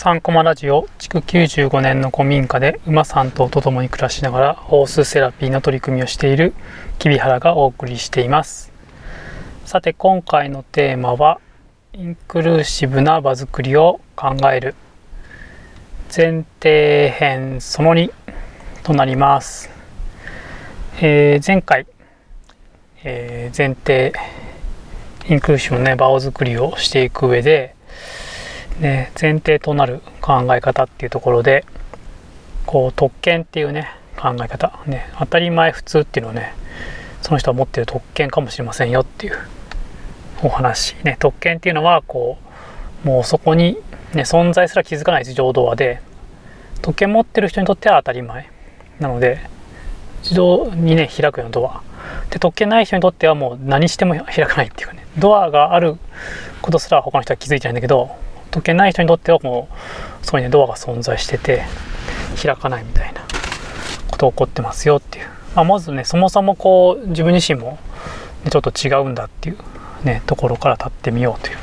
3コマラジオ築95年の古民家で馬3頭と共に暮らしながらホースセラピーの取り組みをしている木原がお送りしています。さて今回のテーマはインクルーシブな場作りを考える。前提編その2となります、えー、前回、えー、前提インクルーシブのね場を作りをしていく上でね、前提となる考え方っていうところでこう特権っていうね考え方。ね当たり前普通っていうのをねその人は持ってる特権かもしれませんよっていうお話。ね特権っていうのはこうもうそこに、ね、存在すら気づかない自動ドアで特権持ってる人にとっては当たり前。なので自動にね開くようなドア。で特権ない人にとってはもう何しても開かないっていうかねドアがあることすら他の人は気づいてないんだけど解けない人にとってはもうそこにねドアが存在してて開かないみたいなこと起こってますよっていう、まあ、まずねそもそもこう自分自身も、ね、ちょっと違うんだっていうねところから立ってみようという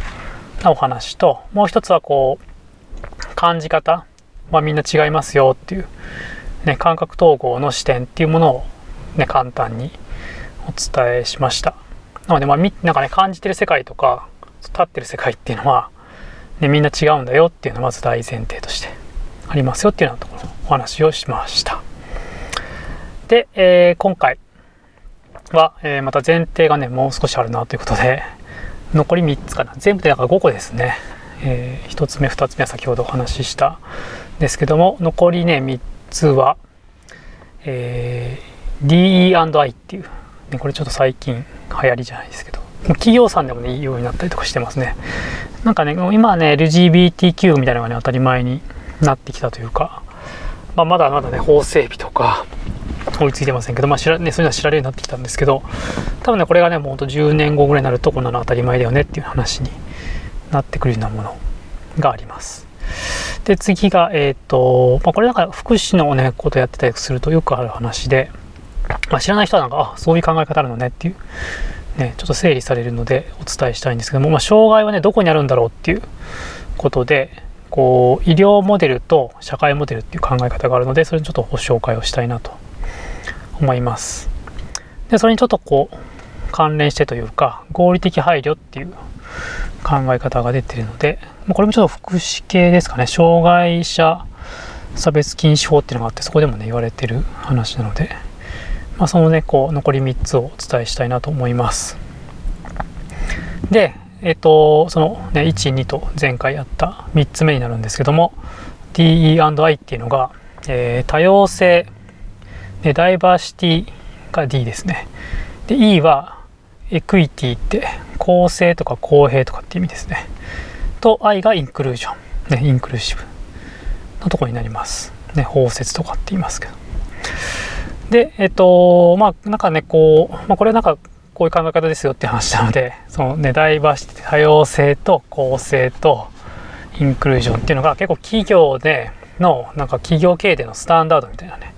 お話ともう一つはこう感じ方。はみんな違いますよっていう、ね、感覚統合の視点っていうものを、ね、簡単にお伝えしました。なのでまあなんかね感じてる世界とか立ってる世界っていうのはでみんな違うんだよっていうのがまず大前提としてありますよっていうようなところのお話をしました。で、えー、今回は、えー、また前提がねもう少しあるなということで残り3つかな。全部でなんか5個ですね、えー、1つ目2つ目は先ほどお話ししたですけども残りね3つは、えー、DE&I っていう、ね、これちょっと最近流行りじゃないですけど。企業さんでもねいいようになったりとかしてますね。なんかね今はね LGBTQ みたいなのがね当たり前になってきたというか、まあ、まだまだね法整備とか追いついてませんけど、まあ知らね、そういうのは知られるようになってきたんですけど多分ねこれがねもうほんと10年後ぐらいになるとこんなの当たり前だよねっていう話になってくるようなものがあります。で次がえっ、ー、と、まあ、これなんか福祉のねことやってたりするとよくある話で、まあ、知らない人はなんかあそういう考え方あるのねっていうね、ちょっと整理されるのでお伝えしたいんですけども、まあ、障害はねどこにあるんだろうっていうことでこう医療モデルと社会モデルっていう考え方があるのでそれにちょっとご紹介をしたいなと思います。でそれにちょっとこう関連してというか合理的配慮っていう考え方が出てるのでこれもちょっと福祉系ですかね障害者差別禁止法っていうのがあってそこでもね言われてる話なのでまあ、そのねこう残り3つをお伝えしたいなと思います。で、えっ、とその、ね、12と前回やった3つ目になるんですけども DE&I っていうのが、えー、多様性でダイバーシティが D ですね。で E はエクイティって公正とか公平とかって意味ですね。と I がインクルージョン、ね、インクルーシブのとこになります。ね、包摂とかって言いますけど。で、えっと、まあ、なんかね、こう、まあ、これなんか、こういう考え方ですよって話なので、そのね、ダイバーシティ、多様性と公正とインクルージョンっていうのが結構企業での、なんか企業経営でのスタンダードみたいなね、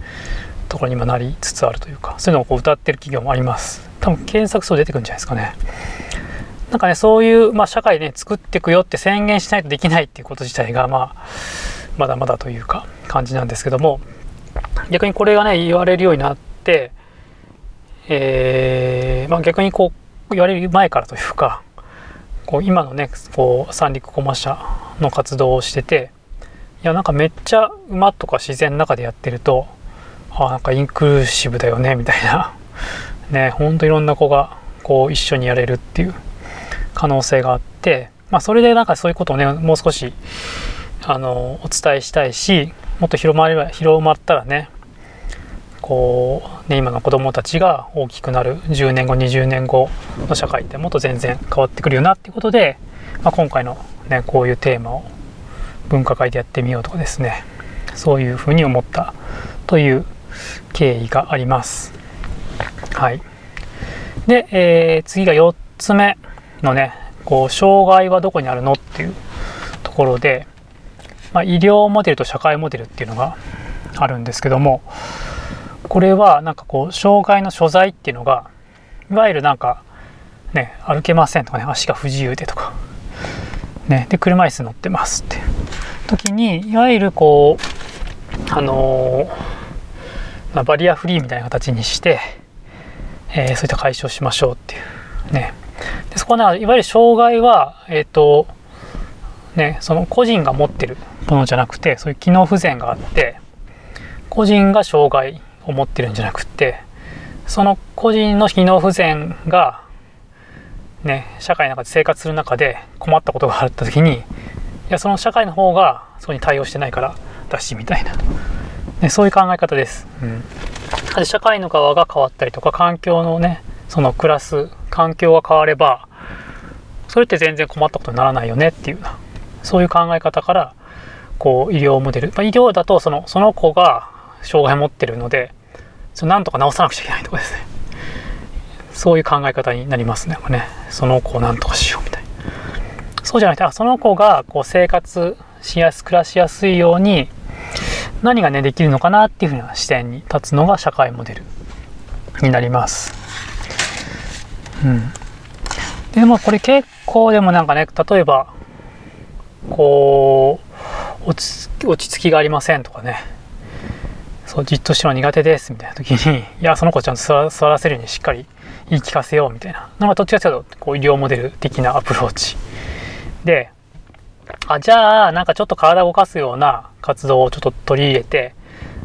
ところに今なりつつあるというか、そういうのをこう歌ってる企業もあります。多分検索数出てくるんじゃないですかね。なんかね、そういう、まあ、社会ね、作っていくよって宣言しないとできないっていうこと自体が、まあ、まだまだというか、感じなんですけども、逆にこれがね言われるようになって、えーまあ、逆にこう言われる前からというかこう今のねこう三陸駒社の活動をしてていやなんかめっちゃ馬とか自然の中でやってるとあなんかインクルーシブだよねみたいな。ねほんといろんな子がこう一緒にやれるっていう可能性があって、まあ、それでなんかそういうことをねもう少しあのお伝えしたいしもっと広まれば広まったらねこうね今の子どもたちが大きくなる10年後20年後の社会ってもっと全然変わってくるよなっていうことで、まあ、今回のねこういうテーマを分科会でやってみようとかですねそういうふうに思ったという経緯があります。はい、で、えー、次が4つ目のねこう障害はどこにあるのっていうところで、まあ、医療モデルと社会モデルっていうのがあるんですけどもこれはなんかこう障害の所在っていうのがいわゆるなんかね歩けませんとかね足が不自由でとかねで車椅子乗ってますって。時にいわゆるこうあのまあ、バリアフリーみたいな形にして、えー、そういった解消しましょうっていう。ね。でそこは、いわゆる障害はえっ、ー、とねその個人が持ってるものじゃなくてそういう機能不全があって個人が障害を持ってるんじゃなくてその個人の機能不全がね社会の中で生活する中で困ったことがあった時にいやその社会の方がそこに対応してないからだしみたいな、ね、そういう考え方です、うん、で社会の側が変わったりとか環境のねその暮らす環境が変わればそれって全然困ったことにならないよねっていうそういう考え方からこう医療モデル、まあ、医療だとそのその子が障害を持ってるのでそれなんとか治さなくちゃいけないとかですね。そういう考え方になりますね。ねその子をなんとかしようみたいな。そうじゃなくてあその子がこう生活しやす暮らしやすいように何がねできるのかなっていうふうな視点に立つのが社会モデルになります。うん。でもこれ結構でもなんかね例えばこう落ち着きがありませんとかね。そうじっとしての苦手ですみたいな時に いやその子ちゃんと座らせるようにしっかり言い聞かせようみたいな。のがどっちかというとこう医療モデル的なアプローチ。であじゃあなんかちょっと体を動かすような活動をちょっと取り入れて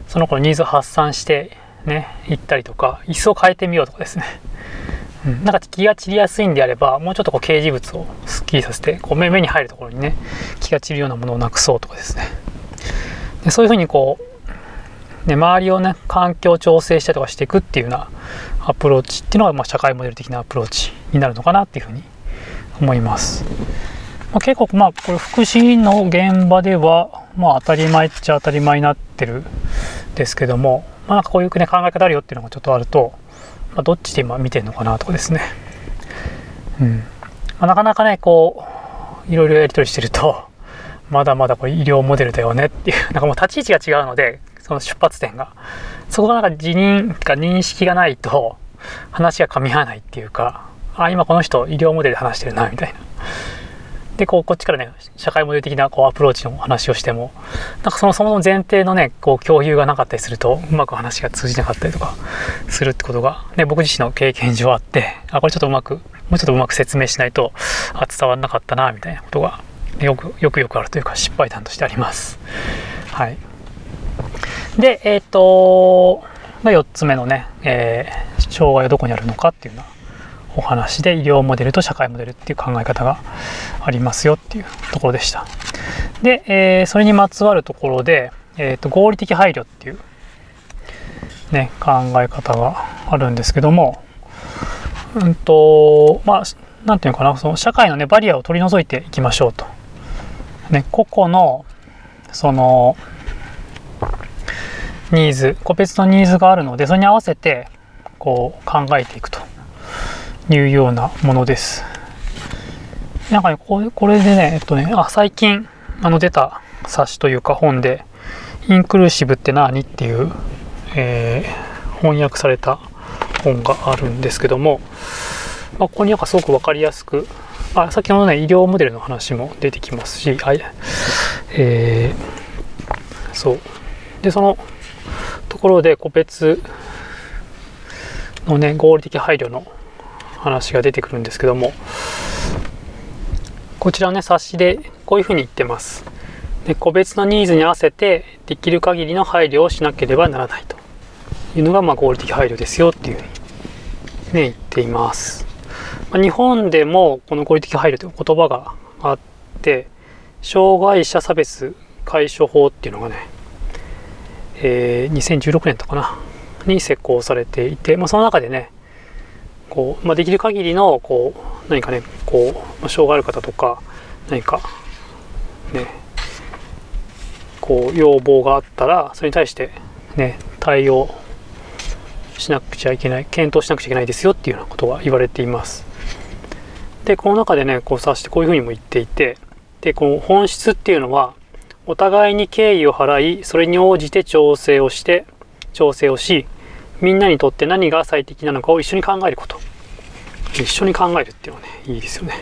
その子のニーズを発散してね行ったりとか椅子を変えてみようとかですね。なんか気が散りやすいんであればもうちょっとこう掲示物をすっきりさせてこう目に入るところにね気が散るようなものをなくそうとかですね。でそういうふうにこう、ね、周りをね環境調整したりとかしていくっていうようなアプローチっていうのが、まあ、社会モデル的なアプローチになるのかなっていうふうに思います、まあ、結構まあこれ福祉の現場ではまあ当たり前っちゃ当たり前になってるですけどもまあなんかこういう、ね、考え方あるよっていうのがちょっとあるとまあ、どっちで今見てるのかなとかですね。うん。まあ、なかなかね、こう、いろいろやり取りしてると、まだまだこれ医療モデルだよねっていう、なんかもう立ち位置が違うので、その出発点が。そこがなんか辞任か認識がないと、話が噛み合わないっていうか、あ、今この人医療モデルで話してるな、みたいな。でこうこっちからね社会モデル的なこうアプローチの話をしてもなんかそのそもそも前提のねこう共有がなかったりするとうまく話が通じなかったりとかするってことが、ね、僕自身の経験上あってあこれちょっとうまくもうちょっとうまく説明しないとあ伝わらなかったなみたいなことがよくよくよくあるというか失敗談としてあります。はい、でえっ、ー、とが4つ目のね、えー、障害はどこにあるのかっていうようなお話で医療モデルと社会モデルっていう考え方がありますよっていうところでした。で、えー、それにまつわるところで、えーと、合理的配慮っていう、ね、考え方があるんですけども、うんとまあ何て言うのかなその社会の、ね、バリアを取り除いていきましょうと。ね、個々のそのニーズ個別のニーズがあるのでそれに合わせてこう考えていくというようなものです。なんかね、これこれでね、えっとね、あ、最近、あの出た冊子というか本で、インクルーシブって何っていう、えー、翻訳された本があるんですけども、まあ、ここになんかすごく分かりやすく、あ先ほどね、医療モデルの話も出てきますし、あえー、そう。で、そのところで個別のね、合理的配慮の話が出てくるんですけども。こちらね冊子でこういうふうに言ってます。で個別のニーズに合わせてできる限りの配慮をしなければならないと。いうのがまあ合理的配慮ですよっていうふうに、ね、言っています、まあ、日本でもこの合理的配慮という言葉があって障害者差別解消法っていうのがね、えー、2016年とかなに施行されていて、まあ、その中でねこう、まあ、できる限りのこう何かねこう障害ある方とか何かねこう要望があったらそれに対してね対応しなくちゃいけない検討しなくちゃいけないですよっていうようなことが言われています。でこの中でねこう指してこういうふうにも言っていてでこの本質っていうのはお互いに敬意を払いそれに応じて調整をして調整をしみんなにとって何が最適なのかを一緒に考えること。一緒に考えるっていうのはねいいですよね。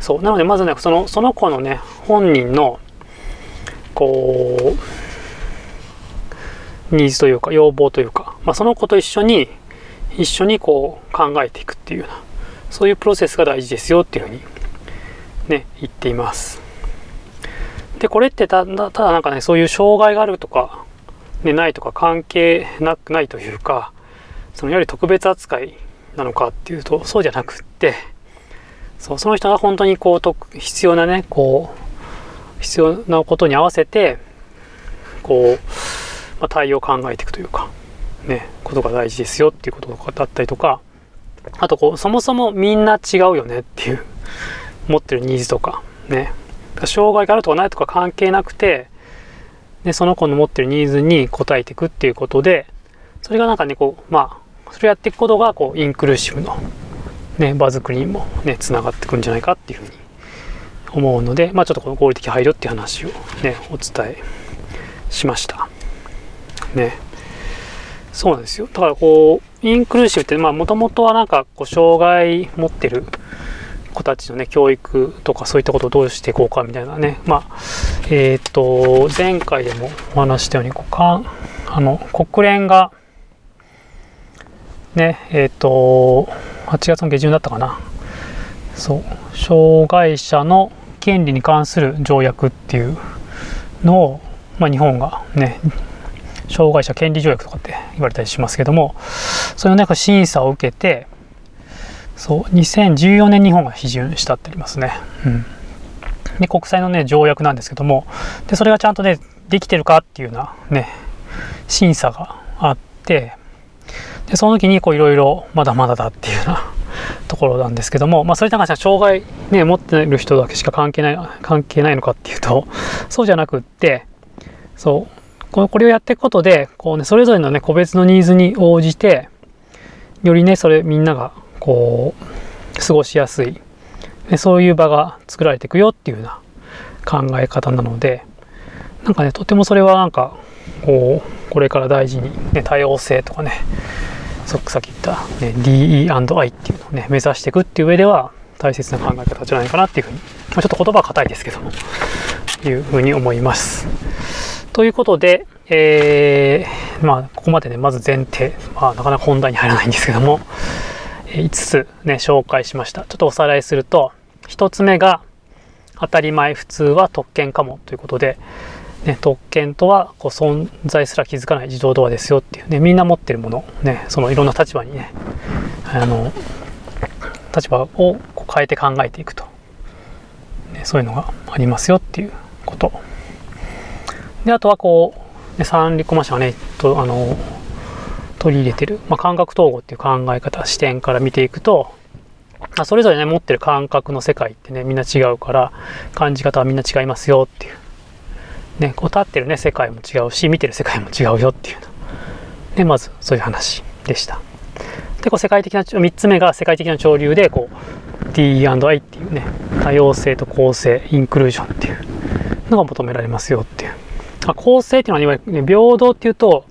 そう。なのでまずねそのその子のね本人のこうニーズというか要望というか、まあ、その子と一緒に一緒にこう考えていくっていうようなそういうプロセスが大事ですよっていうふうにね言っています。でこれってただただなんかねそういう障害があるとか、ね、ないとか関係なくないというかそのやはり特別扱いなのかっていうとそうじゃなくってそうその人が本当にこう必要なねこう必要なことに合わせてこう、まあ、対応を考えていくというかねことが大事ですよっていうことだったりとかあとこうそもそもみんな違うよねっていう持ってるニーズとかね。障害があるとかないとか関係なくてでその子の持ってるニーズに応えていくっていうことでそれがなんかねこうまあそれやっていくことがこうインクルーシブの、ね、場作りにもねつながってくんじゃないかっていうふうに思うのでまあちょっとこの合理的配慮っていう話をねお伝えしました。ね。そうなんですよ。だからこうインクルーシブってまあもともとはなんかこう障害持ってる子たちのね、教育とかそういったことをどうしていこうかみたいなね、まあ、えっ、と、前回でもお話したように、こかあの、国連が、ね、えっ、と、8月の下旬だったかな。そう、障害者の権利に関する条約っていうのを、まあ、日本がね、障害者権利条約とかって言われたりしますけども、それをね、審査を受けて、そう2014年日本が批准したってありますね、うん、で国際のね条約なんですけどもでそれがちゃんとねできてるかっていうようなね審査があってでその時にこういろいろまだまだだっていうようなところなんですけども、まあ、それに関しては障害、ね、持ってる人だけしか関係ない関係ないのかっていうとそうじゃなくってそうこれをやっていくことでこう、ね、それぞれの、ね、個別のニーズに応じてよりねそれみんながこう過ごしやすいそういう場が作られていくよっていうような考え方なのでなんかねとてもそれはなんかこうこれから大事に、ね、多様性とかねさっき言った、ね、DE&I っていうのをね目指していくっていう上では大切な考え方じゃないかなっていうふうに、まあ、ちょっと言葉は硬いですけどもいうふうに思います。ということで、えー、まあここまでねまず前提、まあ、なかなか本題に入らないんですけども5つね、紹介しました。ちょっとおさらいすると、1つ目が、当たり前普通は特権かもということで、ね、特権とはこう存在すら気づかない自動ドアですよっていうね、みんな持ってるもの、ね、そのいろんな立場にね、あの、立場をこう変えて考えていくと、ね、そういうのがありますよっていうこと。で、あとはこう、ね、三陸コマ社はね、とあの、取り入れてる、まあ、感覚統合っていう考え方視点から見ていくと、まあ、それぞれね持ってる感覚の世界ってねみんな違うから感じ方はみんな違いますよっていう。ねこう立ってるね世界も違うし見てる世界も違うよっていうでまずそういう話でした。でこう世界的な3つ目が世界的な潮流でこう D&I っていうね多様性と公正インクルージョンっていうのが求められますよっていう。あ公正っていうのはいわゆる、ね、平等っていうと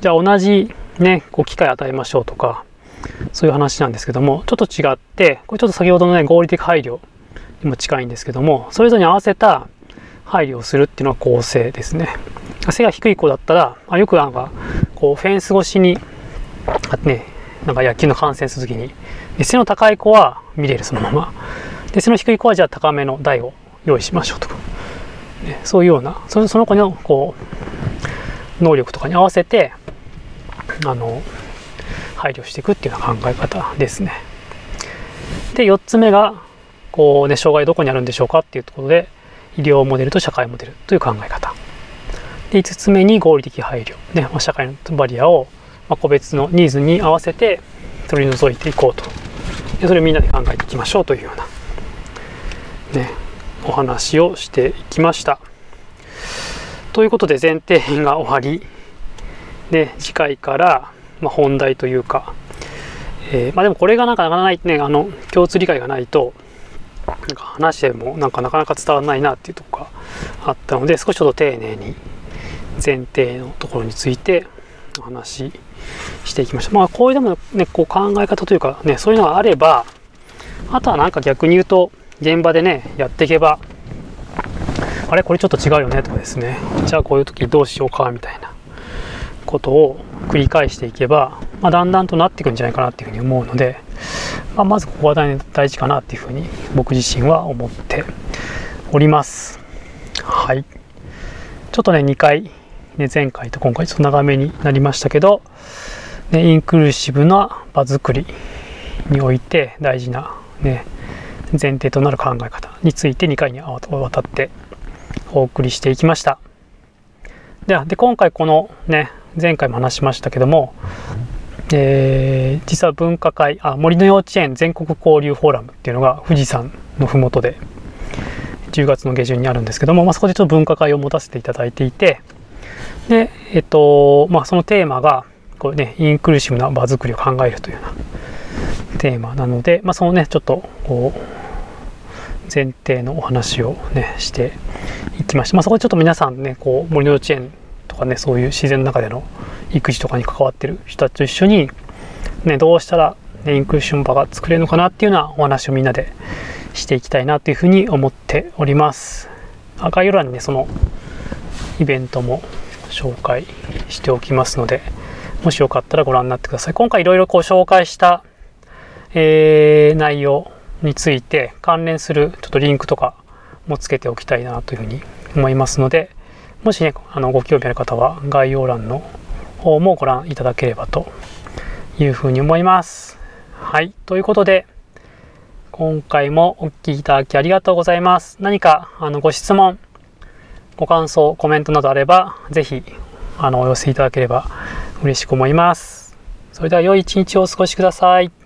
じゃあ同じね、こう機会与えましょうとか、そういう話なんですけども、ちょっと違って、これちょっと先ほどのね、合理的配慮にも近いんですけども、それぞれに合わせた配慮をするっていうのは公正ですね。背が低い子だったら、あよくなんか、こう、フェンス越しに、あね、なんか野球の観戦するときに、背の高い子は見れる、そのまま。で、背の低い子はじゃあ高めの台を用意しましょうとか。ね、そういうような、その子の、こう、能力とかに合わせて、あの配慮していくっていうような考え方ですね。で4つ目がこう、ね、障害どこにあるんでしょうかっていうところで医療モデルと社会モデルという考え方。で5つ目に合理的配慮、ねま、社会のバリアを、ま、個別のニーズに合わせて取り除いていこうとでそれをみんなで考えていきましょうというような、ね、お話をしていきました。ということで前提編が終わりで次回から、まあ、本題というか、えー、まあでもこれがなんかなかなかねあの共通理解がないとなんか話してもなんかなかなか伝わらないなっていうとこがあったので少しちょっと丁寧に前提のところについてお話ししていきました。まあこういうでもねこう考え方というかねそういうのがあればあとはなんか逆に言うと現場でねやっていけばあれこれちょっと違うよねとかですねじゃあこういう時どうしようかみたいなことを繰り返していけば、まあ、だんだんとなっていくんじゃないかなっていうふうに思うので、まあ、まずここは大事かなっていうふうに僕自身は思っております。はい。ちょっとね2回ね前回と今回ちょっと長めになりましたけど、ね、インクルーシブな場作りにおいて大事なね前提となる考え方について2回にわたってお送りしていきました。でで今回このね前回も話しましたけども、えー、実は分科会あ森の幼稚園全国交流フォーラムっていうのが富士山の麓で10月の下旬にあるんですけども、まあ、そこでちょっと分科会を持たせていただいていてでえっとまあそのテーマがこうねインクルーシブな場作りを考えるというようなテーマなので、まあ、そのねちょっとこう前提のお話をねしていきました、まあ、そこでちょっと皆さんねこう森の幼稚園とかねそういう自然の中での育児とかに関わってる人たちと一緒に、ね、どうしたら、ね、インクルーション場が作れるのかなっていうようなお話をみんなでしていきたいなというふうに思っております。概要欄にねそのイベントも紹介しておきますのでもしよかったらご覧になってください。今回いろいろこう紹介した、えー、内容について関連するちょっとリンクとかもつけておきたいなというふうに思いますのでもしね、あのご興味ある方は概要欄の方もご覧いただければというふうに思います。はい。ということで、今回もお聴きいただきありがとうございます。何かあのご質問、ご感想、コメントなどあれば、ぜひあのお寄せいただければ嬉しく思います。それでは良い一日をお過ごしください。